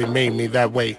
glad he made me that way.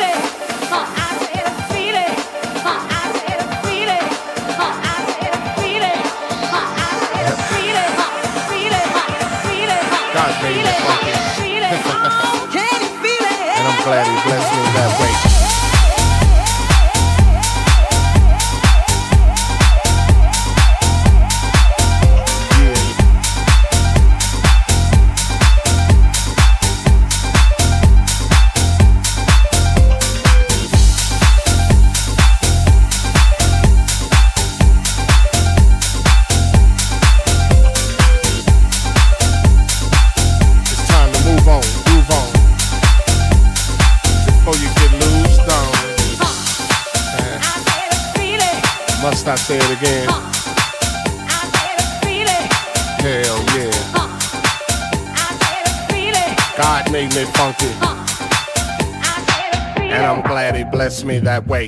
God made it funky. glad he blessed me that way. Say it again? Hell yeah. God made me funky. And I'm glad he blessed me that way.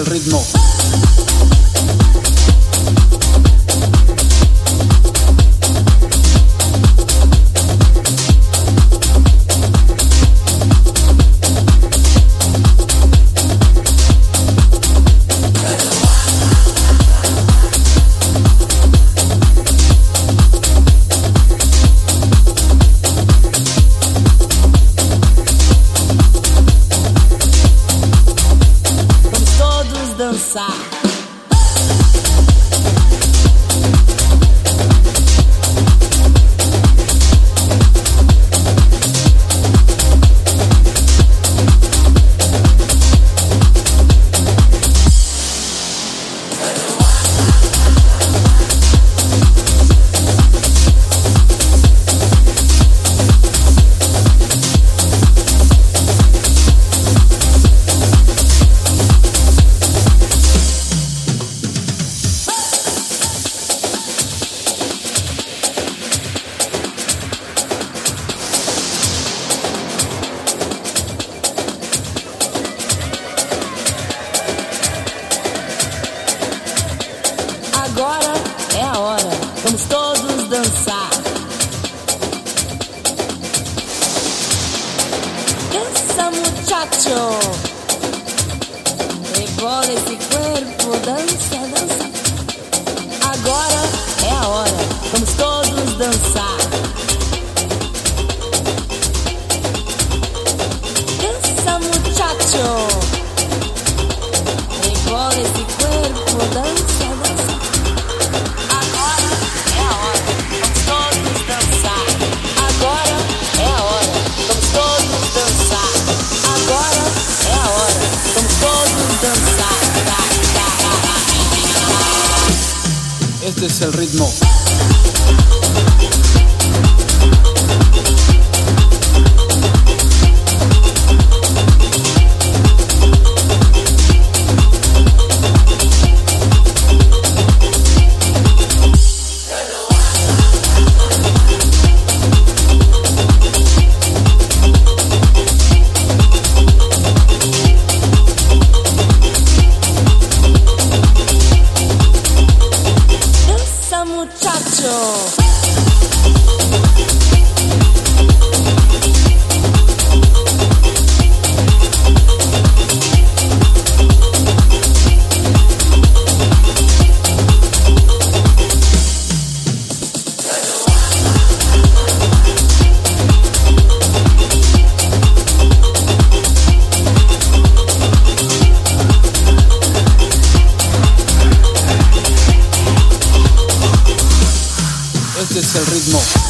el ritmo. El ritmo.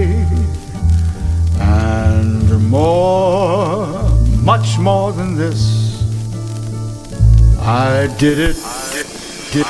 more, much more than this. I did it, did,